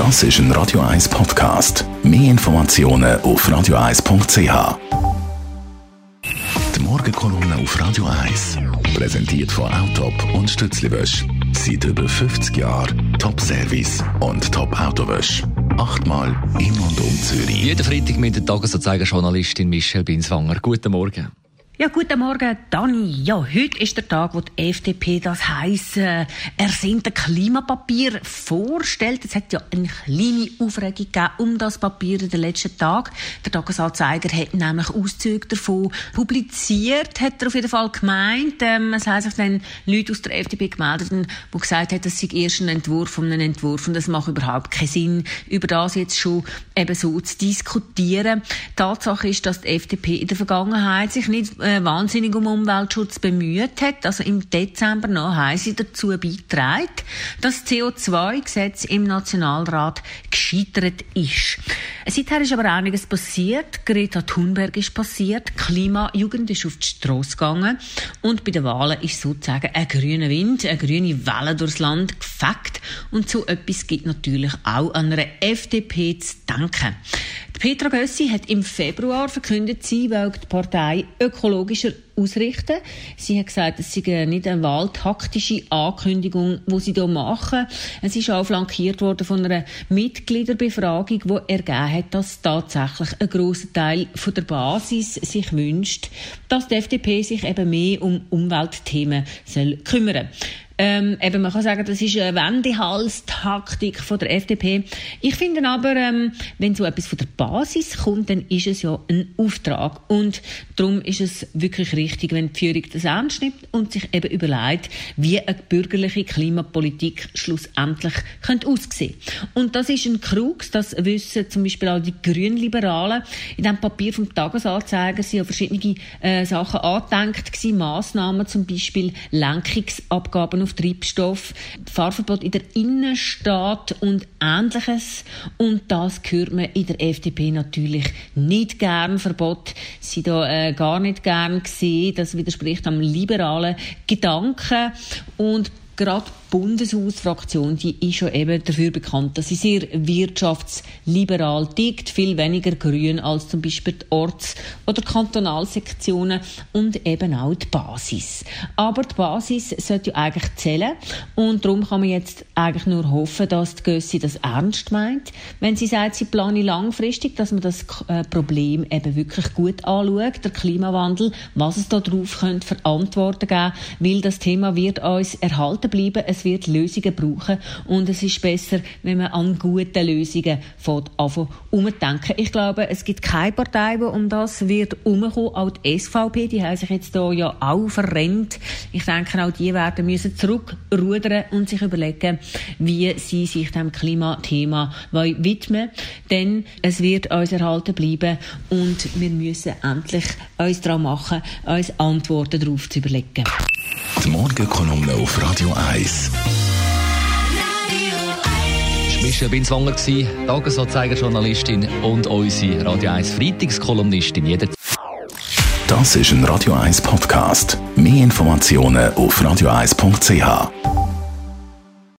Das ist ein Radio 1 Podcast. Mehr Informationen auf radio1.ch. Die Morgenkolumne auf Radio 1 präsentiert von Autop und Stützliwösch. Seit über 50 Jahren Top-Service und Top-Autowösch. Achtmal in und um Zürich. Jeden Freitag mit der Tagesanzeiger-Journalistin Michelle Binswanger. Guten Morgen. Ja, guten Morgen, Dani. Ja, heute ist der Tag, wo die FDP das heisse ersehnte Klimapapier vorstellt. Es hat ja eine kleine Aufregung gegeben um das Papier in den letzten Tagen. Der Tagesanzeiger hat nämlich Auszüge davon publiziert, hat er auf jeden Fall gemeint. Ähm, es haben sich dann Leute aus der FDP gemeldet, die gesagt haben, das sei erst ein Entwurf von einem Entwurf und das macht überhaupt keinen Sinn, über das jetzt schon eben so zu diskutieren. Tatsache ist, dass die FDP in der Vergangenheit sich nicht äh, wahnsinnig um Umweltschutz bemüht hat. Also im Dezember noch sie dazu beigetragen, dass das CO2-Gesetz im Nationalrat gescheitert ist. Seither ist aber einiges passiert. Greta Thunberg ist passiert. Klimajugend ist auf die Straße gegangen. Und bei den Wahlen ist sozusagen ein grüner Wind, eine grüne Welle durchs Land gefegt. Und so etwas gibt natürlich auch an einer FDP zu denken. Petra Gössi hat im Februar verkündet, sie will die Partei ökologischer ausrichten. Sie hat gesagt, es sei nicht eine wahltaktische Ankündigung, die sie hier machen. Es ist auch flankiert worden von einer Mitgliederbefragung, die ergeben hat, dass tatsächlich ein grosser Teil von der Basis sich wünscht, dass die FDP sich eben mehr um Umweltthemen kümmern soll. Ähm, eben, man kann sagen, das ist eine Wendehalstaktik von der FDP. Ich finde aber, ähm, wenn so etwas von der Basis kommt, dann ist es ja ein Auftrag. Und darum ist es wirklich richtig, wenn die Führung das ernst nimmt und sich eben überlegt, wie eine bürgerliche Klimapolitik schlussendlich könnte aussehen Und das ist ein Krux, das wissen zum Beispiel auch die Grünliberalen. In dem Papier vom Tagesanzeiger sind ja verschiedene äh, Sachen angedenkt gewesen, Massnahmen, zum Beispiel Lenkungsabgaben auf auf Treibstoff, Fahrverbot in der Innenstadt und Ähnliches. Und das hört man in der FDP natürlich nicht gern. Verbot sie da äh, gar nicht gern gesehen. Das widerspricht am liberalen Gedanken. Und gerade Bundeshausfraktion, die ist schon eben dafür bekannt, dass sie sehr wirtschaftsliberal tickt, viel weniger grün als zum Beispiel die Orts- oder Kantonalsektionen und eben auch die Basis. Aber die Basis sollte ja eigentlich zählen und darum kann man jetzt eigentlich nur hoffen, dass die Gössi das ernst meint, wenn sie sagt, sie plane langfristig, dass man das äh, Problem eben wirklich gut anschaut, der Klimawandel, was es da drauf könnte für Antworten geben, weil das Thema wird uns erhalten bleiben. Es wird Lösungen brauchen und es ist besser, wenn man an gute Lösungen fängt, umdenken. Ich glaube, es gibt keine Partei, die um das wird umkommen. Auch die SVP, die haben sich jetzt hier ja auch verrennt. Ich denke, auch die werden müssen zurückrudern und sich überlegen, wie sie sich dem Klimathema widmen Denn es wird uns erhalten bleiben und wir müssen endlich uns daran machen, uns Antworten darauf zu überlegen. Die Morgenkolumne auf Radio 1. Michelle Binswanger, Tagesanzeiger-Journalistin und unsere Radio 1 Freitagskolumnistin. Das ist ein Radio 1 Podcast. Mehr Informationen auf radio1.ch.